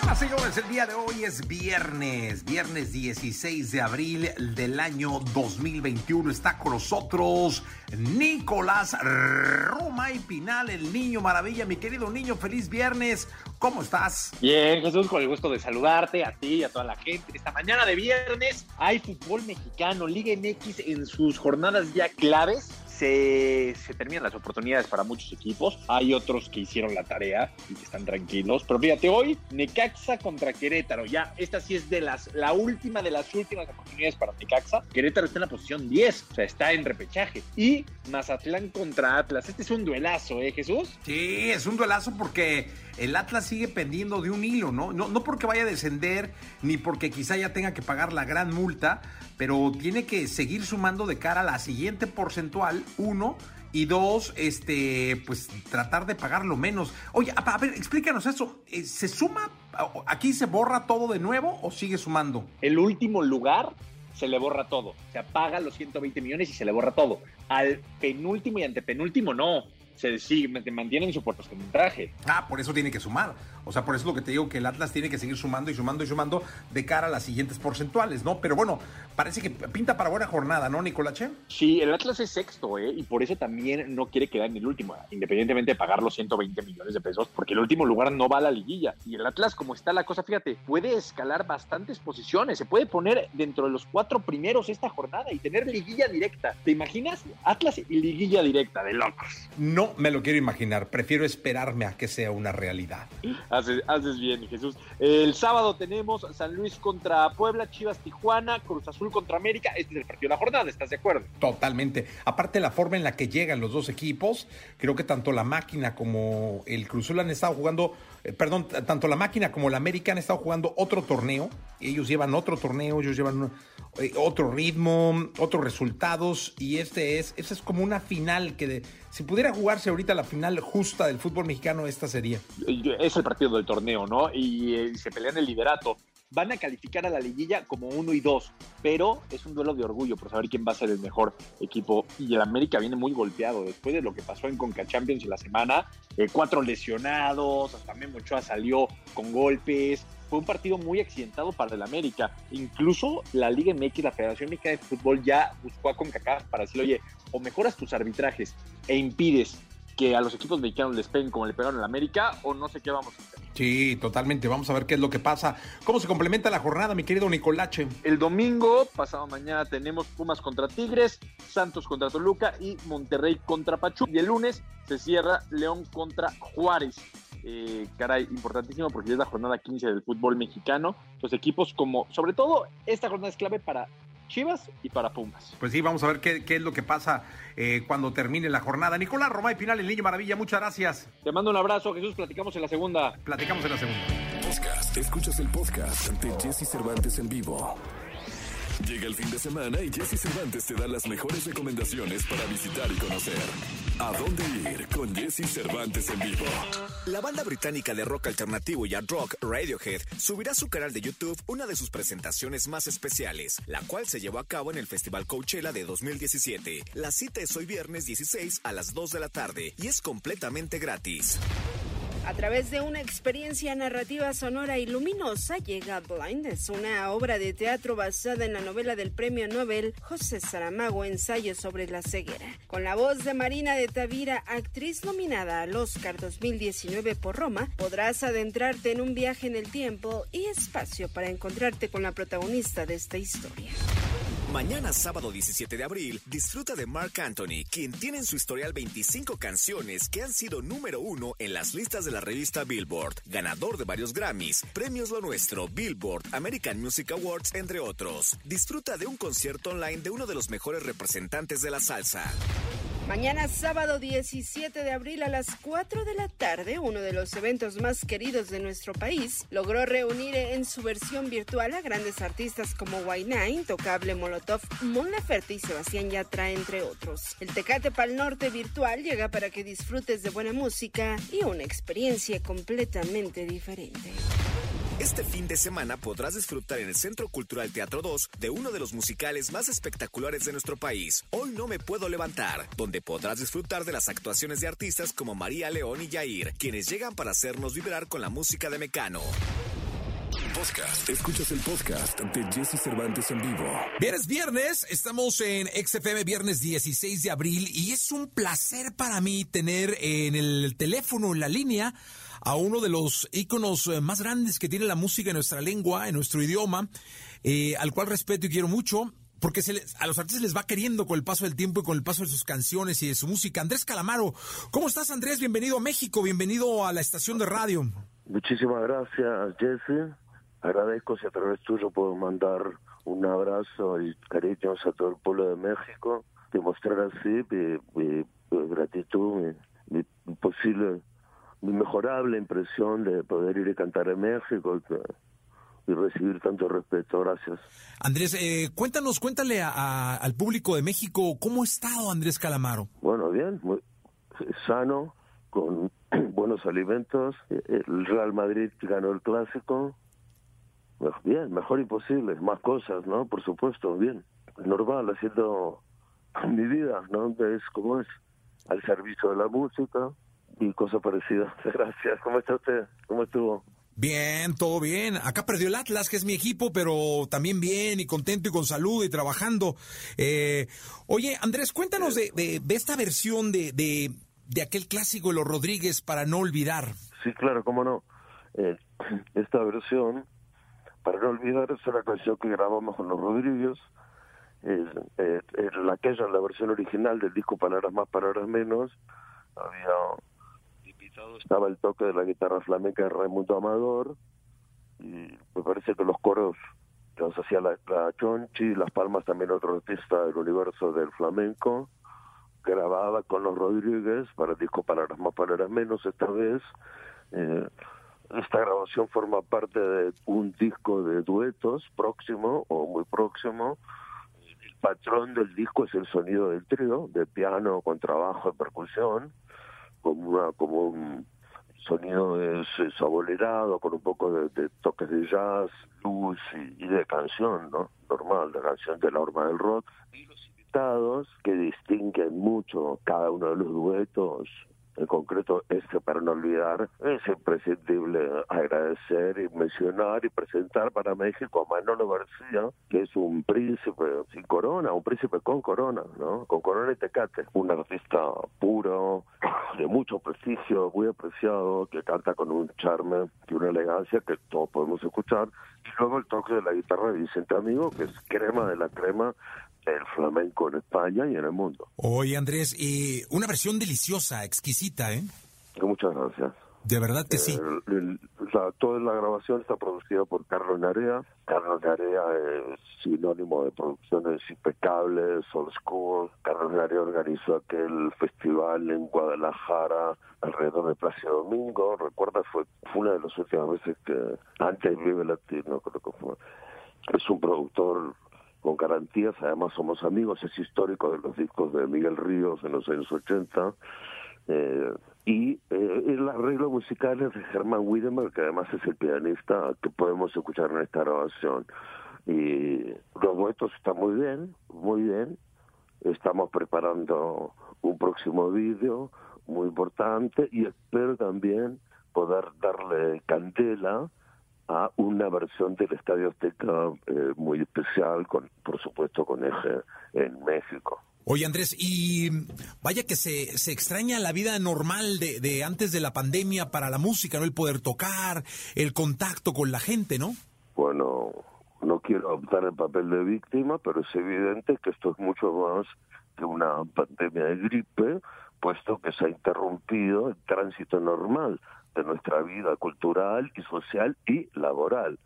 Señoras señores, el día de hoy es viernes, viernes 16 de abril del año 2021. Está con nosotros Nicolás Roma y Pinal, el niño maravilla. Mi querido niño, feliz viernes. ¿Cómo estás? Bien, Jesús, con el gusto de saludarte a ti y a toda la gente. Esta mañana de viernes hay fútbol mexicano, Liga MX en sus jornadas ya claves se, terminan las oportunidades para muchos equipos. Hay otros que hicieron la tarea y que están tranquilos. Pero fíjate, hoy Necaxa contra Querétaro. Ya, esta sí es de las, la última de las últimas oportunidades para Necaxa. Querétaro está en la posición 10, o sea, está en repechaje. Y Mazatlán contra Atlas. Este es un duelazo, ¿eh, Jesús? Sí, es un duelazo porque el Atlas sigue pendiendo de un hilo, ¿no? No, no porque vaya a descender, ni porque quizá ya tenga que pagar la gran multa, pero tiene que seguir sumando de cara a la siguiente porcentual, uno, y dos, este, pues tratar de pagar lo menos. Oye, a, ver, explícanos eso. Eh, ¿Se suma? ¿Aquí se borra todo de nuevo o sigue sumando? El último lugar se le borra todo. Se apaga los 120 millones y se le borra todo. Al penúltimo y antepenúltimo no se sigue, mantienen su porcentaje. Ah, por eso tiene que sumar. O sea, por eso es lo que te digo que el Atlas tiene que seguir sumando y sumando y sumando de cara a las siguientes porcentuales, ¿no? Pero bueno, parece que pinta para buena jornada, ¿no, Nicolache? Sí, el Atlas es sexto, ¿eh? Y por eso también no quiere quedar en el último, independientemente de pagar los 120 millones de pesos, porque el último lugar no va a la liguilla. Y el Atlas, como está la cosa, fíjate, puede escalar bastantes posiciones, se puede poner dentro de los cuatro primeros esta jornada y tener liguilla directa. ¿Te imaginas? Atlas y liguilla directa, de locos. No me lo quiero imaginar, prefiero esperarme a que sea una realidad. Haces, bien, Jesús. El sábado tenemos San Luis contra Puebla, Chivas Tijuana, Cruz Azul contra América. Este es el partido de la jornada, ¿estás de acuerdo? Totalmente. Aparte, la forma en la que llegan los dos equipos, creo que tanto la máquina como el Cruz Azul han estado jugando, eh, perdón, tanto la máquina como la América han estado jugando otro torneo. Ellos llevan otro torneo, ellos llevan eh, otro ritmo, otros resultados. Y este es, este es como una final que de, si pudiera jugarse ahorita la final justa del fútbol mexicano, esta sería. Es el partido del torneo, ¿no? Y eh, se pelean el liderato. Van a calificar a la liguilla como uno y dos, pero es un duelo de orgullo por saber quién va a ser el mejor equipo. Y el América viene muy golpeado después de lo que pasó en Conca Champions la semana. Eh, cuatro lesionados, hasta Memo Ochoa salió con golpes fue un partido muy accidentado para el América. Incluso la Liga MX, la Federación Mexicana de Fútbol, ya buscó a CONCACAF para decirle, oye, o mejoras tus arbitrajes e impides que a los equipos mexicanos les peguen como le pegaron la América, o no sé qué vamos a hacer. Sí, totalmente. Vamos a ver qué es lo que pasa. ¿Cómo se complementa la jornada, mi querido Nicolache? El domingo, pasado mañana, tenemos Pumas contra Tigres, Santos contra Toluca y Monterrey contra Pachuca. Y el lunes se cierra León contra Juárez eh, caray, importantísimo porque es la jornada 15 del fútbol mexicano. Los equipos como, sobre todo, esta jornada es clave para Chivas y para Pumas. Pues sí, vamos a ver qué, es lo que pasa eh, cuando termine la jornada. Nicolás Romay Pinal, el niño maravilla, muchas gracias. Te mando un abrazo, Jesús, platicamos en la segunda. Platicamos en la segunda. Podcast. Escuchas el podcast ante Jesse Cervantes en vivo. Llega el fin de semana y Jesse Cervantes te da las mejores recomendaciones para visitar y conocer. ¿A dónde ir con Jesse Cervantes en vivo? La banda británica de rock alternativo y hard rock Radiohead subirá a su canal de YouTube una de sus presentaciones más especiales, la cual se llevó a cabo en el Festival Coachella de 2017. La cita es hoy viernes 16 a las 2 de la tarde y es completamente gratis. A través de una experiencia narrativa sonora y luminosa llega Blindness, una obra de teatro basada en la novela del premio Nobel José Saramago, Ensayo sobre la ceguera. Con la voz de Marina de Tavira, actriz nominada al Oscar 2019 por Roma, podrás adentrarte en un viaje en el tiempo y espacio para encontrarte con la protagonista de esta historia. Mañana sábado 17 de abril, disfruta de Mark Anthony, quien tiene en su historial 25 canciones que han sido número uno en las listas de la revista Billboard, ganador de varios Grammys, premios Lo Nuestro, Billboard, American Music Awards, entre otros. Disfruta de un concierto online de uno de los mejores representantes de la salsa. Mañana sábado 17 de abril a las 4 de la tarde, uno de los eventos más queridos de nuestro país logró reunir en su versión virtual a grandes artistas como Nine, Tocable Molotov, Mon Laferte y Sebastián Yatra, entre otros. El Tecate Pal Norte virtual llega para que disfrutes de buena música y una experiencia completamente diferente. Este fin de semana podrás disfrutar en el Centro Cultural Teatro 2 de uno de los musicales más espectaculares de nuestro país, Hoy no me puedo levantar, donde podrás disfrutar de las actuaciones de artistas como María León y Jair, quienes llegan para hacernos vibrar con la música de Mecano. Podcast. Escuchas el podcast de Jesse Cervantes en vivo. Viernes, viernes, estamos en XFM viernes 16 de abril y es un placer para mí tener en el teléfono, en la línea, a uno de los íconos eh, más grandes que tiene la música en nuestra lengua, en nuestro idioma, eh, al cual respeto y quiero mucho, porque se a los artistas les va queriendo con el paso del tiempo y con el paso de sus canciones y de su música. Andrés Calamaro, ¿cómo estás Andrés? Bienvenido a México, bienvenido a la estación de radio. Muchísimas gracias, Jesse. Agradezco si a través tuyo puedo mandar un abrazo y cariños a todo el pueblo de México, demostrar así mi, gratitud, mi, posible, mi mejorable impresión de poder ir a cantar en México y, recibir tanto respeto. Gracias. Andrés, eh, cuéntanos, cuéntale al público de México cómo ha estado Andrés Calamaro. Bueno, bien, muy sano, con buenos alimentos. El Real Madrid ganó el clásico, Bien, mejor imposible, más cosas, ¿no? Por supuesto, bien. Normal, haciendo mi vida, ¿no? Es como es, al servicio de la música y cosas parecidas. Gracias. ¿Cómo está usted? ¿Cómo estuvo? Bien, todo bien. Acá perdió el Atlas, que es mi equipo, pero también bien y contento y con salud y trabajando. Eh, oye, Andrés, cuéntanos de, de, esta versión de, de, de, aquel clásico de los Rodríguez para no olvidar. Sí, claro, cómo no. Eh, esta versión para no olvidar, es una canción que grabamos con los Rodríguez, eh, la la versión original del disco Palabras Más, Palabras Menos, había estaba el toque de la guitarra flamenca de Raimundo Amador, y me parece que los coros los hacía la, la Chonchi, Las Palmas también otro artista del universo del flamenco, grababa con los Rodríguez para el disco Palabras Más, Palabras Menos esta vez, eh, esta grabación forma parte de un disco de duetos próximo o muy próximo. El patrón del disco es el sonido del trío, de piano con trabajo de percusión, como, una, como un sonido sabolerado, con un poco de, toques de jazz, luz y, de canción, ¿no? Normal, de canción de la horma del rock. Y los invitados que distinguen mucho cada uno de los duetos en concreto este para no olvidar, es imprescindible agradecer y mencionar y presentar para México a Manolo García, que es un príncipe sin corona, un príncipe con corona, ¿no? Con corona y tecate, un artista puro, de mucho prestigio, muy apreciado, que canta con un charme y una elegancia que todos podemos escuchar, y luego el toque de la guitarra de Vicente Amigo, que es crema de la crema el flamenco en España y en el mundo. Oye, Andrés, y una versión deliciosa, exquisita, ¿eh? Muchas gracias. De verdad que sí. toda la grabación está producida por Carlos Narea. Carlos Narea es sinónimo de producciones impecables, old school. Carlos Narea organizó aquel festival en Guadalajara alrededor de Plácido Domingo. Recuerda, fue, fue una de las últimas veces que antes Vive Latino, creo que fue. Es un productor con garantías, además somos amigos, es histórico de los discos de Miguel Ríos en los años 80, eh, y eh, el arreglo musical es de Germán Wiedemer, que además es el pianista que podemos escuchar en esta grabación. Y los duetos están muy bien, muy bien. Estamos preparando un próximo vídeo muy importante y espero también poder darle candela a una versión del Estadio Azteca eh, muy especial, con, por supuesto con eje en México. Oye Andrés, y vaya que se, se extraña la vida normal de, de, antes de la pandemia para la música, ¿no? El poder tocar, el contacto con la gente, ¿no? Bueno, no quiero optar el papel de víctima, pero es evidente que esto es mucho más que una pandemia de gripe, puesto que se ha interrumpido el tránsito normal de nuestra vida cultural y social y laboral.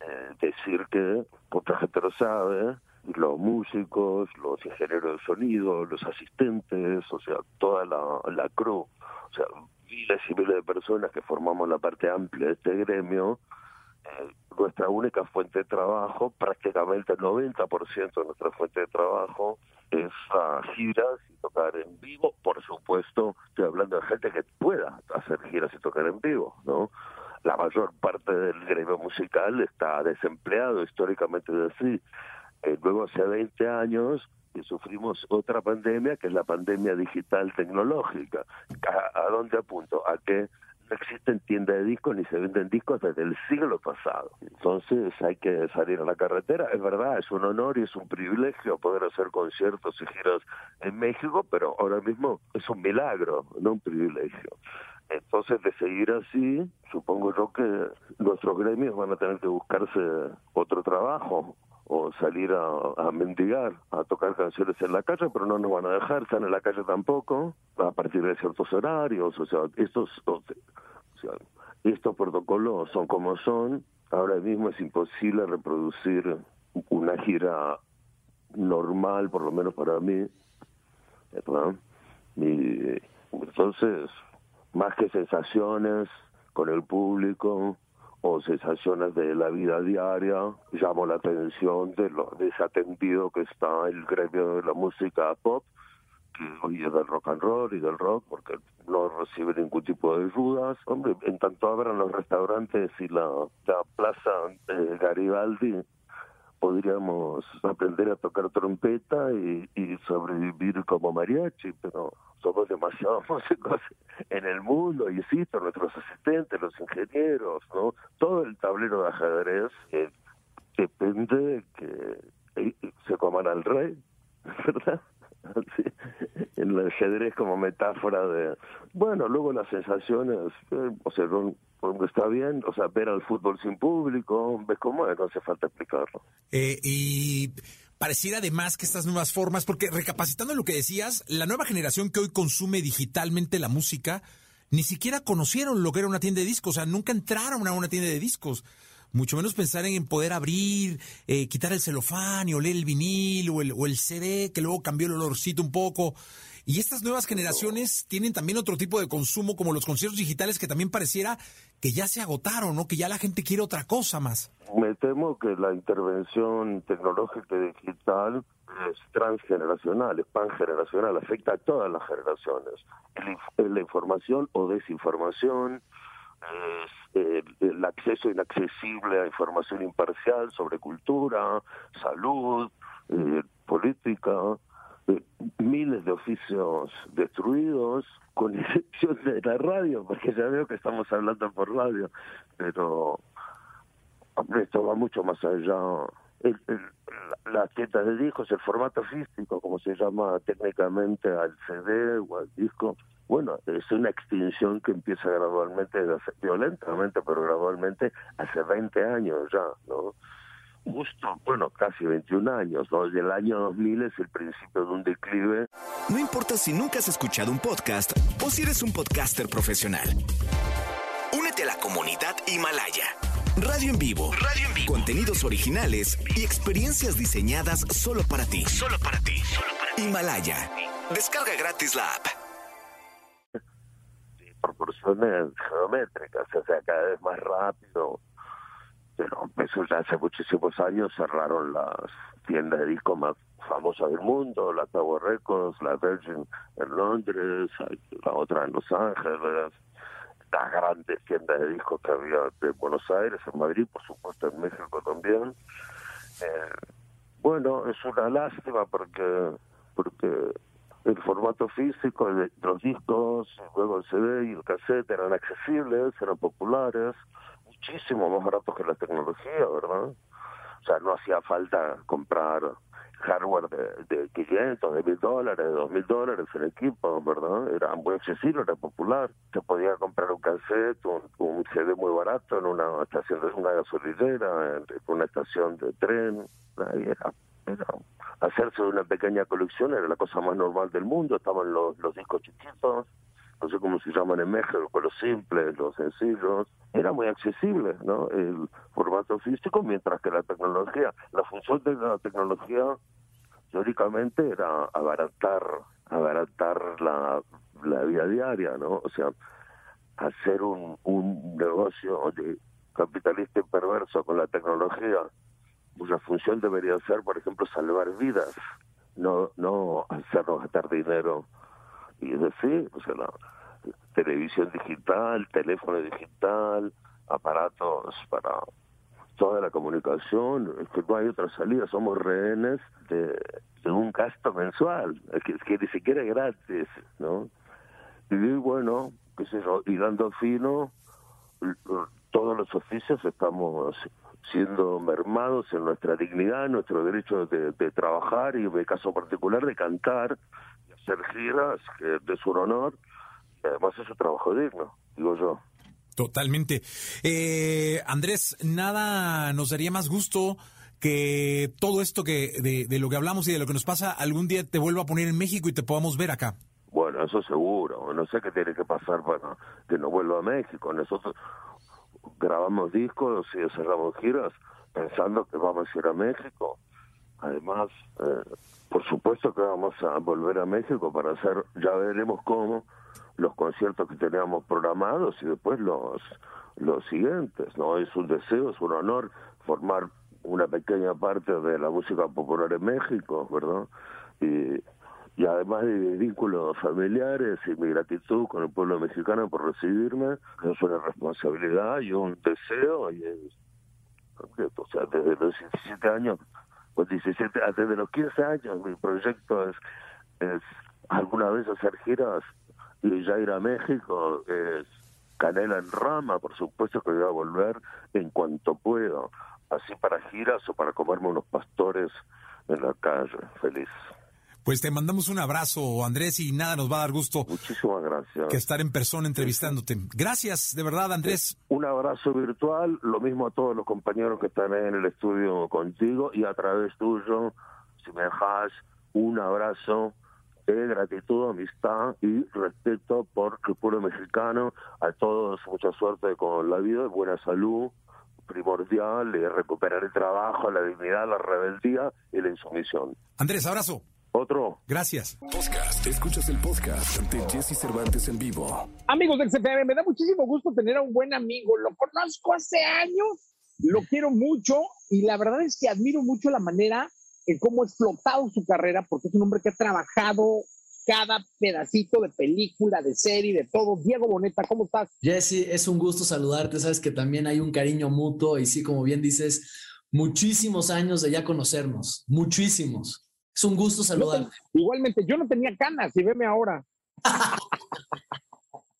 Eh, decir que, poca gente lo sabe, los músicos, los ingenieros de sonido, los asistentes, o sea, toda la, la crew, o sea, miles y miles de personas que formamos la parte amplia de este gremio, nuestra única fuente de trabajo, prácticamente el 90% de nuestra fuente de trabajo es a giras y tocar en vivo. Por supuesto, estoy hablando de gente que pueda hacer giras y tocar en vivo, ¿no? la mayor parte del gremio musical está desempleado, históricamente es así. Eh, luego hace 20 años que sufrimos otra pandemia, que es la pandemia digital tecnológica. ¿A, a dónde apunto? A que existen tiendas de discos ni se venden discos desde el siglo pasado. Entonces hay que salir a la carretera. Es verdad, es un honor y es un privilegio poder hacer conciertos y giras en México, pero ahora mismo es un milagro, no un privilegio. Entonces, de seguir así, supongo yo que nuestros gremios van a tener que buscarse otro trabajo o salir a, mendigar, a tocar canciones en la calle, pero no nos van a dejar, están en la calle tampoco, a partir de ciertos horarios, o sea, estos, estos protocolos son como son, ahora mismo es imposible reproducir una gira normal, por lo menos para mí, Y, entonces, más que sensaciones con el público, o sensaciones de la vida diaria, llamo la atención de lo desatendido que está el gremio de la música pop, que hoy es del rock and roll y del rock, porque no recibe ningún tipo de ayudas. Hombre, en tanto abran los restaurantes y la, la plaza de Garibaldi, podríamos aprender a tocar trompeta y, sobrevivir como mariachi, pero somos demasiados músicos en el mundo, y insisto, nuestros asistentes, los ingenieros, ¿no? Todo el tablero de ajedrez depende de que eh, se coman al rey, ¿verdad? el ajedrez como metáfora de, bueno, luego las sensaciones, eh, o sea, está bien, o sea, ver al fútbol sin público, ves cómo es, no hace falta explicarlo. Eh, y pareciera además que estas nuevas formas, porque recapacitando lo que decías, la nueva generación que hoy consume digitalmente la música, ni siquiera conocieron lo que era una tienda de discos, o sea, nunca entraron a una tienda de discos mucho menos pensar en poder abrir, eh, quitar el celofán y oler el vinil o el, o el CD, que luego cambió el olorcito un poco. Y estas nuevas generaciones tienen también otro tipo de consumo, como los conciertos digitales, que también pareciera que ya se agotaron, ¿no? Que ya la gente quiere otra cosa más. Me temo que la intervención tecnológica y digital es transgeneracional, es pangeneracional, afecta a todas las generaciones. La información o desinformación, es eh, el acceso inaccesible a información imparcial sobre cultura, salud, eh, política, eh, miles de oficios destruidos, con excepción de la radio, porque ya veo que estamos hablando por radio, pero esto va mucho más allá. El, la tienda de discos, el formato físico, como se llama técnicamente al CD o al disco, bueno, es una extinción que empieza gradualmente, violentamente, pero gradualmente hace 20 años ya, ¿no? Justo, bueno, casi 21 años, ¿no? Desde el año 2000 es el principio de un declive. No importa si nunca has escuchado un podcast o si eres un podcaster profesional. Únete a la comunidad Himalaya. Radio en vivo. Radio en vivo. Contenidos originales y experiencias diseñadas solo para ti. Solo para ti. Himalaya. Descarga gratis la app proporciones geométricas, o sea, cada vez más rápido. Pero eso ya hace muchísimos años cerraron las tiendas de disco más famosas del mundo, la Tower Records, la Virgin en Londres, la otra en Los Ángeles, las grandes tiendas de discos que había en Buenos Aires, en Madrid, por supuesto en México también. Eh, bueno, es una lástima porque porque el formato físico los discos, luego el CD y el cassette eran accesibles, eran populares, muchísimo más baratos que la tecnología, ¿verdad? O sea, no hacía falta comprar hardware de, de 500, de 1000 dólares, de 2000 dólares en equipo, ¿verdad? Era muy accesible, era popular. Se podía comprar un cassette, un, CD muy barato en una estación de una gasolinera, en una estación de tren. Era, era hacerse una pequeña colección era la cosa más normal del mundo, estaban los, los discos chiquitos, no sé cómo se llaman en México, los simples, los sencillos, era muy accesible, ¿no? El formato físico, mientras que la tecnología, la función de la tecnología, teóricamente era abaratar, abaratar la, la vida diaria, ¿no? O sea, hacer un, un negocio de capitalista y perverso con la tecnología cuya función debería ser, por ejemplo, salvar vidas, no no hacernos gastar dinero. Y es decir, o sea, la televisión digital, teléfono digital, aparatos para toda la comunicación, es no hay otra salida, somos rehenes de, un gasto mensual, que, que ni siquiera es gratis, ¿no? Y bueno, qué sé yo, y dando fino, todos los oficios estamos siendo mermados en nuestra dignidad, en nuestro derecho de, trabajar y en mi caso particular de cantar hacer giras de su honor. Además es un trabajo digno, digo yo. Totalmente. Eh, Andrés, nada nos daría más gusto que todo esto que de, de, lo que hablamos y de lo que nos pasa algún día te vuelva a poner en México y te podamos ver acá. Bueno, eso seguro. No sé qué tiene que pasar para que no vuelva a México. Nosotros grabamos discos y cerramos giras pensando que vamos a ir a México. Además, eh, por supuesto que vamos a volver a México para hacer, ya veremos cómo, los conciertos que teníamos programados y después los, los siguientes. no Es un deseo, es un honor formar una pequeña parte de la música popular en México, ¿verdad? Y, y además de vínculos familiares y mi gratitud con el pueblo mexicano por recibirme, es una responsabilidad y un deseo. Y o sea, desde los 17 años, pues 17, desde los 15 años, mi proyecto es, es alguna vez hacer giras y ya ir a México, es canela en rama, por supuesto que voy a volver en cuanto puedo, así para giras o para comerme unos pastores en la calle, feliz. Pues te mandamos un abrazo, Andrés, y nada, nos va a dar gusto. Muchísimas gracias. Que estar en persona entrevistándote. Gracias, de verdad, Andrés. Un abrazo virtual, lo mismo a todos los compañeros que están en el estudio contigo y a través tuyo, si me dejas, un abrazo de gratitud, amistad y respeto por el pueblo mexicano. A todos mucha suerte con la vida, buena salud, primordial, recuperar el trabajo, la dignidad, la rebeldía y la insumisión. Andrés, abrazo. Otro. Gracias. Podcast. Escuchas el podcast de Jesse Cervantes en vivo. Amigos del CPM, me da muchísimo gusto tener a un buen amigo. Lo conozco hace años, lo quiero mucho y la verdad es que admiro mucho la manera en cómo ha explotado su carrera porque es un hombre que ha trabajado cada pedacito de película, de serie, de todo. Diego Boneta, ¿cómo estás? Jesse, es un gusto saludarte. Sabes que también hay un cariño mutuo y sí, como bien dices, muchísimos años de ya conocernos, muchísimos. Es un gusto saludarte. igualmente, yo no tenía canas y veme ahora.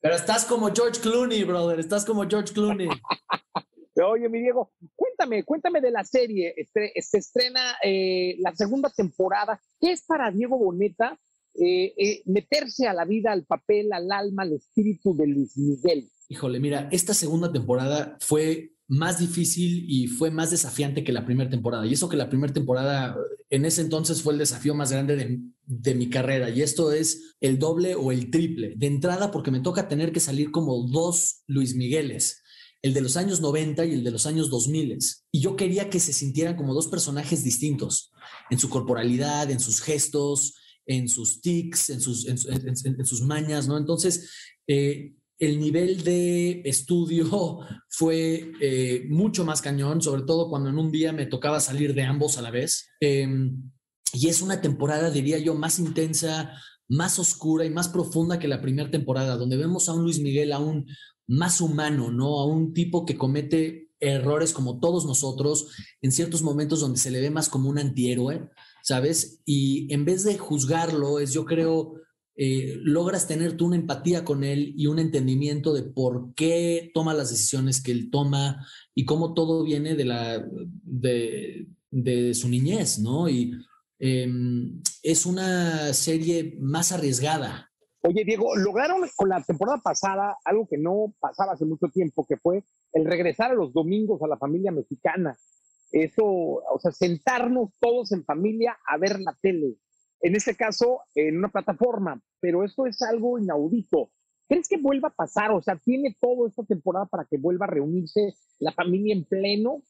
Pero estás como George Clooney, brother. Estás como George Clooney. Oye, mi Diego, cuéntame, cuéntame de la serie. Este, se estrena eh, la segunda temporada. ¿Qué es para Diego Boneta eh, eh, meterse a la vida, al papel, al alma, al espíritu de Luis Miguel? Híjole, mira, esta segunda temporada fue más difícil y fue más desafiante que la primera temporada. Y eso que la primera temporada en ese entonces fue el desafío más grande de, de, mi carrera. Y esto es el doble o el triple. De entrada, porque me toca tener que salir como dos Luis Migueles, el de los años 90 y el de los años 2000. Y yo quería que se sintieran como dos personajes distintos en su corporalidad, en sus gestos, en sus tics, en sus, en, sus mañas, ¿no? Entonces, eh, el nivel de estudio fue eh, mucho más cañón, sobre todo cuando en un día me tocaba salir de ambos a la vez. Em, y es una temporada, diría yo, más intensa, más oscura y más profunda que la primera temporada, donde vemos a un Luis Miguel aún más humano, ¿no? A un tipo que comete errores como todos nosotros, en ciertos momentos donde se le ve más como un antihéroe, ¿sabes? Y en vez de juzgarlo, es yo creo eh, logras tener tú una empatía con él y un entendimiento de por qué toma las decisiones que él toma y cómo todo viene de, la, de, de su niñez, ¿no? Y em, es una serie más arriesgada. Oye, Diego, lograron con la temporada pasada algo que no pasaba hace mucho tiempo, que fue el regresar a los domingos a la familia mexicana. Eso, o sea, sentarnos todos en familia a ver la tele en este caso en una plataforma, pero eso es algo inaudito. ¿Crees que vuelva a pasar? O sea, ¿tiene todo esta temporada para que vuelva a reunirse la familia en pleno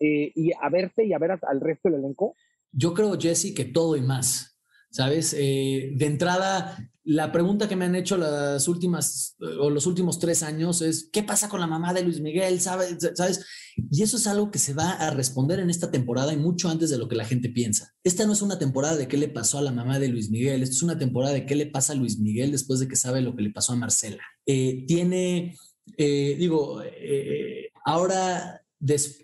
eh, y a verte y a ver al resto del elenco? Yo creo, Jesse, que todo y más. ¿Sabes? Eh, de entrada, la pregunta que me han hecho las últimas o los últimos tres años es, ¿qué pasa con la mamá de Luis Miguel? ¿Sabes? ¿Sabes? Y eso es algo que se va a responder en esta temporada y mucho antes de lo que la gente piensa. Esta no es una temporada de qué le pasó a la mamá de Luis Miguel, esta es una temporada de qué le pasa a Luis Miguel después de que sabe lo que le pasó a Marcela. Eh, tiene, eh, digo, ahora,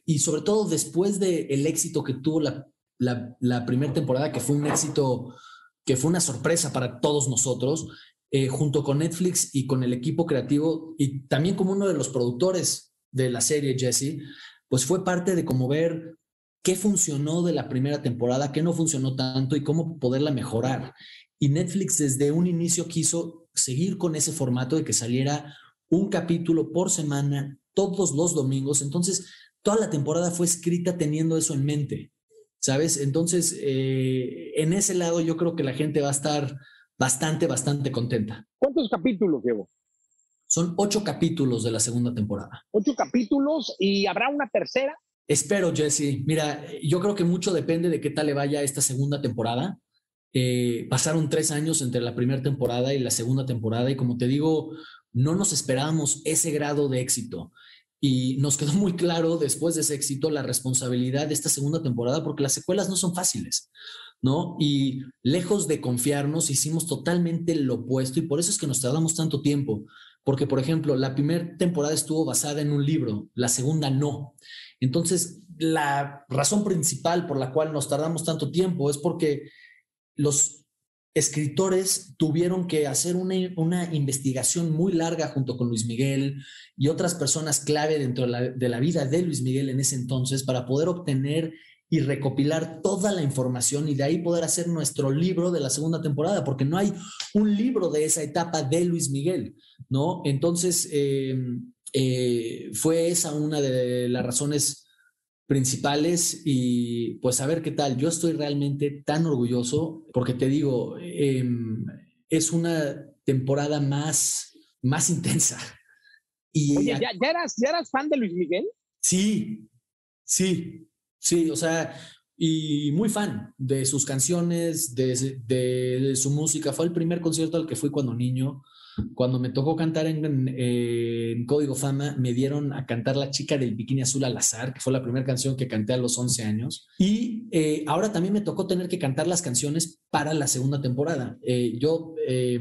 y sobre todo después del el éxito que tuvo la, primera temporada, que fue un éxito, que fue una sorpresa para todos nosotros, eh, junto con Netflix y con el equipo creativo y también como uno de los productores de la serie, Jesse, pues fue parte de como ver qué funcionó de la primera temporada, qué no funcionó tanto y cómo poderla mejorar. Y Netflix desde un inicio quiso seguir con ese formato de que saliera un capítulo por semana todos los domingos. Entonces, toda la temporada fue escrita teniendo eso en mente, ¿sabes? Entonces, eh, en ese lado yo creo que la gente va a estar bastante, bastante contenta. ¿Cuántos capítulos, Diego? Son ocho capítulos de la segunda temporada. Ocho capítulos y habrá una tercera. Espero, Jesse. Mira, yo creo que mucho depende de qué tal le vaya esta segunda temporada. Eh, pasaron tres años entre la primera temporada y la segunda temporada y como te digo, no nos esperábamos ese grado de éxito. Y nos quedó muy claro después de ese éxito la responsabilidad de esta segunda temporada porque las secuelas no son fáciles, ¿no? Y lejos de confiarnos, hicimos totalmente lo opuesto y por eso es que nos tardamos tanto tiempo. Porque, por ejemplo, la primera temporada estuvo basada en un libro, la segunda no. Entonces, la razón principal por la cual nos tardamos tanto tiempo es porque los escritores tuvieron que hacer una, investigación muy larga junto con Luis Miguel y otras personas clave dentro de la, vida de Luis Miguel en ese entonces para poder obtener y recopilar toda la información y de ahí poder hacer nuestro libro de la segunda temporada, porque no hay un libro de esa etapa de Luis Miguel, ¿no? Entonces, eh, eh, fue esa una de las razones principales y pues a ver qué tal. Yo estoy realmente tan orgulloso porque te digo, em, es una temporada más, más intensa. Y Oye, ¿ya, eras, ¿ya eras fan de Luis Miguel? Sí, sí, sí, o sea, y muy fan de sus canciones, de, de, su música. Fue el primer concierto al que fui cuando niño. Cuando me tocó cantar en, Código Fama, me dieron a cantar La chica del bikini azul al azar, que fue la primera canción que canté a los 11 años. Y eh, ahora también me tocó tener que cantar las canciones para la segunda temporada. Eh, yo eh,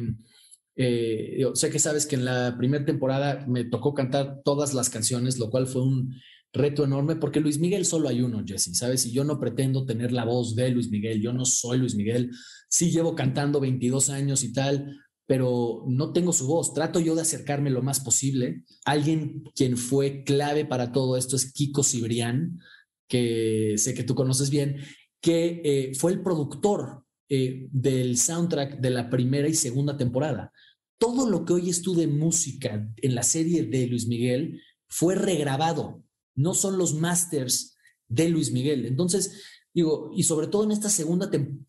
sé que sabes que en la primera temporada me tocó cantar todas las canciones, lo cual fue un reto enorme porque Luis Miguel solo hay uno, Jesse, ¿sabes? Y yo no pretendo tener la voz de Luis Miguel, yo no soy Luis Miguel, sí llevo cantando 22 años y tal, pero no tengo su voz. Trato yo de acercarme lo más posible. Alguien quien fue clave para todo esto es Kiko Cibrián, que sé que tú conoces bien, que eh, fue el productor eh, del soundtrack de la primera y segunda temporada. Todo lo que oyes tú de música en la serie de Luis Miguel fue regrabado, no son los masters de Luis Miguel. Entonces, Digo, y sobre todo en esta segunda temporada,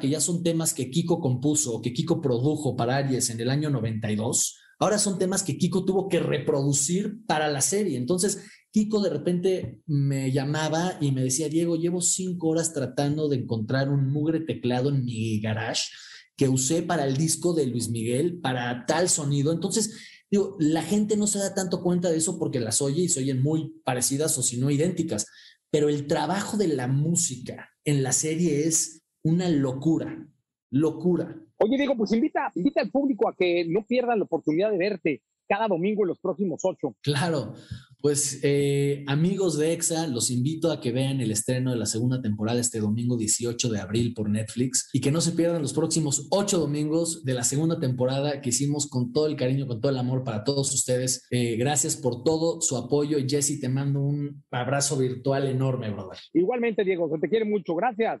que ya son temas que Kiko compuso o que Kiko produjo para Aries en el año 92, ahora son temas que Kiko tuvo que reproducir para la serie. Entonces, Kiko de repente me llamaba y me decía, Diego, llevo cinco horas tratando de encontrar un mugre teclado en mi garage que usé para el disco de Luis Miguel, para tal sonido. Entonces, digo, la gente no se da tanto cuenta de eso porque las oye y se oyen muy parecidas o si no idénticas pero el trabajo de la música en la serie es una locura, locura. Oye, Diego, pues invita, invita al público a que no pierdan la oportunidad de verte cada domingo en los próximos ocho. Claro, pues eh, amigos de EXA, los invito a que vean el estreno de la segunda temporada este domingo 18 de abril por Netflix y que no se pierdan los próximos ocho domingos de la segunda temporada que hicimos con todo el cariño, con todo el amor para todos ustedes. Eh, gracias por todo su apoyo y Jesse, te mando un abrazo virtual enorme, brother. Igualmente, Diego, se te quiere mucho. Gracias.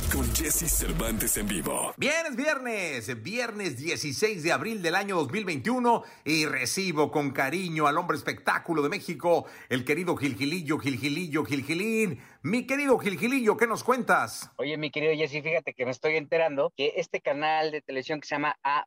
con Jesse Cervantes en vivo. Bien, es viernes, viernes 16 de abril del año 2021 y recibo con cariño al hombre espectáculo de México, el querido Gilgilillo, Gilgilillo, Gilgilín. Mi querido Gilgilillo, ¿qué nos cuentas? Oye, mi querido Jesse, fíjate que me estoy enterando que este canal de televisión que se llama A,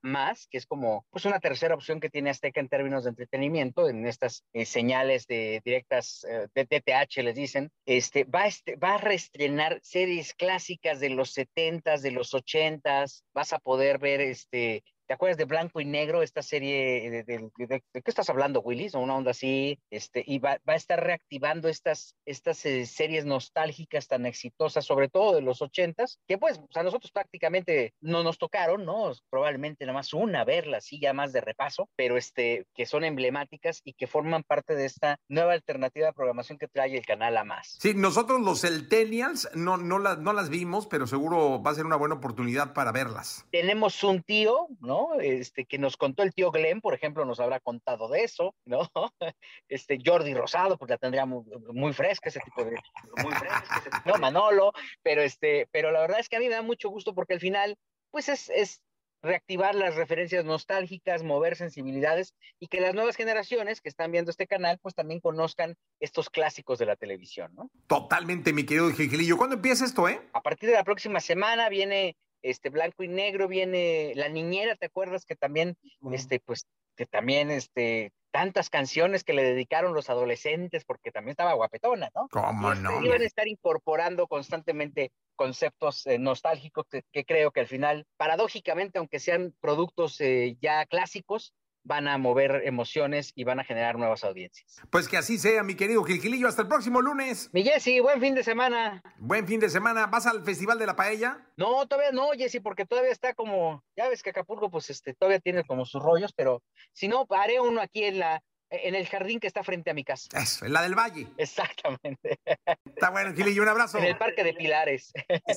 que es como pues una tercera opción que tiene Azteca en términos de entretenimiento, en estas eh, señales de directas eh, de TTH, les dicen, este, va, este, va a reestrenar series clásicas de los 70s, de los 80s, vas a poder ver este ¿te acuerdas de Blanco y Negro, esta serie? De, de, de, qué estás hablando, Willis? O una onda así, este, y va, va a estar reactivando estas, estas eh, series nostálgicas tan exitosas, sobre todo de los ochentas, que pues a nosotros prácticamente no nos tocaron, ¿no? Probablemente nada más una verla, así ya más de repaso, pero este, que son emblemáticas y que forman parte de esta nueva alternativa de programación que trae el canal a más. Sí, nosotros los Centennials no, no, las, no las vimos, pero seguro va a ser una buena oportunidad para verlas. Tenemos un tío, ¿no? Este, que nos contó el tío Glenn, por ejemplo, nos habrá contado de eso, ¿no? Este, Jordi Rosado, pues la tendría muy, muy fresca ese tipo de... Muy fresca, ese tipo no, Manolo, pero, este, pero la verdad es que a mí me da mucho gusto porque al final, pues es, es reactivar las referencias nostálgicas, mover sensibilidades y que las nuevas generaciones que están viendo este canal pues también conozcan estos clásicos de la televisión, ¿no? Totalmente, mi querido Gigilillo. ¿Cuándo empieza esto, eh? A partir de la próxima semana viene este blanco y negro, viene La Niñera, ¿te acuerdas que también, este, pues, que también, este, tantas canciones que le dedicaron los adolescentes, porque también estaba guapetona, ¿no? ¿Cómo este, no? Iban a estar incorporando constantemente conceptos eh, nostálgicos que, que, creo que al final, paradójicamente, aunque sean productos eh, ya clásicos, van a mover emociones y van a generar nuevas audiencias. Pues que así sea, mi querido Gilgilillo. Hasta el próximo lunes. Mi Jessy, buen fin de semana. Buen fin de semana. ¿Vas al Festival de la Paella? No, todavía no, Jessy, porque todavía está como, ya ves que Acapulco, pues este, todavía tiene como sus rollos, pero si no, haré uno aquí en la, en el jardín que está frente a mi casa. Eso, en la del Valle. Exactamente. Está bueno, Gilillo, un abrazo. En el Parque de Pilares.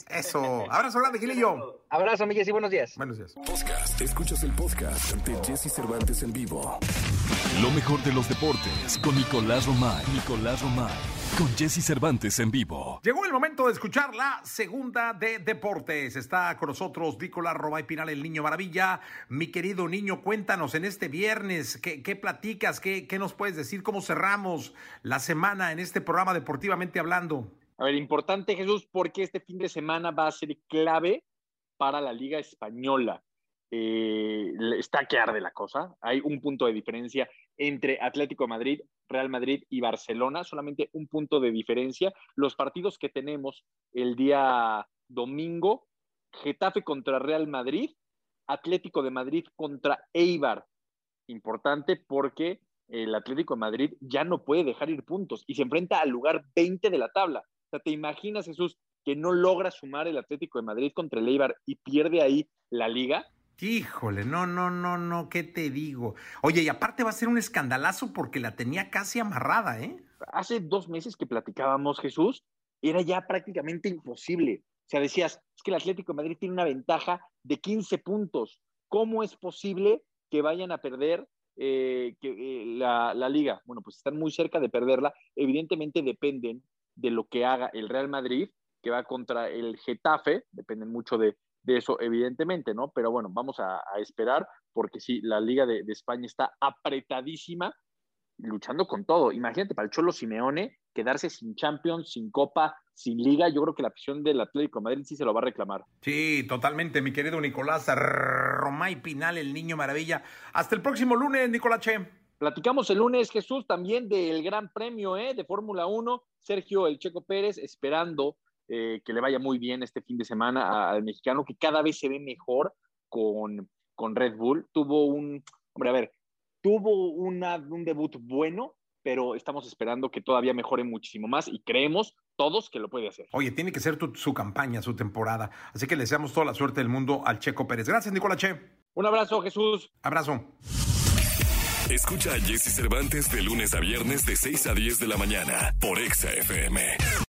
Eso. Abrazo grande, Gilillo. Abrazo, mi Jessy, buenos días. Buenos días. Podcast. Escuchas el podcast de Jesse Cervantes en vivo. Lo mejor de los deportes con Nicolás Romay. Nicolás Romay. Con Jesse Cervantes en vivo. Llegó el momento de escuchar la segunda de deportes. Está con nosotros Nicolás Romay Pinal, el niño maravilla. Mi querido niño, cuéntanos en este viernes, ¿qué, qué platicas? ¿Qué, ¿Qué nos puedes decir? ¿Cómo cerramos la semana en este programa deportivamente hablando? A ver, importante Jesús, porque este fin de semana va a ser clave para la Liga Española. Eh, está que arde la cosa. Hay un punto de diferencia entre Atlético de Madrid, Real Madrid y Barcelona, solamente un punto de diferencia. Los partidos que tenemos el día domingo, Getafe contra Real Madrid, Atlético de Madrid contra Eibar. Importante porque el Atlético de Madrid ya no puede dejar ir puntos y se enfrenta al lugar 20 de la tabla. O sea, ¿te imaginas, Jesús, que no logra sumar el Atlético de Madrid contra el Eibar y pierde ahí la liga? Híjole, no, no, no, no, ¿qué te digo? Oye, y aparte va a ser un escandalazo porque la tenía casi amarrada, ¿eh? Hace dos meses que platicábamos, Jesús, era ya prácticamente imposible. O sea, decías, es que el Atlético de Madrid tiene una ventaja de 15 puntos. ¿Cómo es posible que vayan a perder eh, eh, la, la liga? Bueno, pues están muy cerca de perderla. Evidentemente dependen de lo que haga el Real Madrid, que va contra el Getafe, dependen mucho de, de eso, evidentemente, ¿no? Pero bueno, vamos a, a esperar, porque sí, la Liga de, de, España está apretadísima, luchando con todo. Imagínate para el Cholo Simeone quedarse sin Champions, sin Copa, sin Liga. Yo creo que la afición del Atlético de Madrid sí se lo va a reclamar. Sí, totalmente, mi querido Nicolás Romay Pinal, el niño maravilla. Hasta el próximo lunes, Nicolache. Platicamos el lunes, Jesús, también del Gran Premio ¿eh? de Fórmula 1. Sergio El Checo Pérez esperando eh, que le vaya muy bien este fin de semana al mexicano, que cada vez se ve mejor con, con Red Bull. Tuvo un, hombre, a ver, tuvo una, un debut bueno, pero estamos esperando que todavía mejore muchísimo más y creemos todos que lo puede hacer. Oye, tiene que ser tu, su campaña, su temporada. Así que le deseamos toda la suerte del mundo al Checo Pérez. Gracias, Nicolás Che. Un abrazo, Jesús. Abrazo. Escucha a Jesse Cervantes de lunes a viernes de 6 a 10 de la mañana por Exa FM.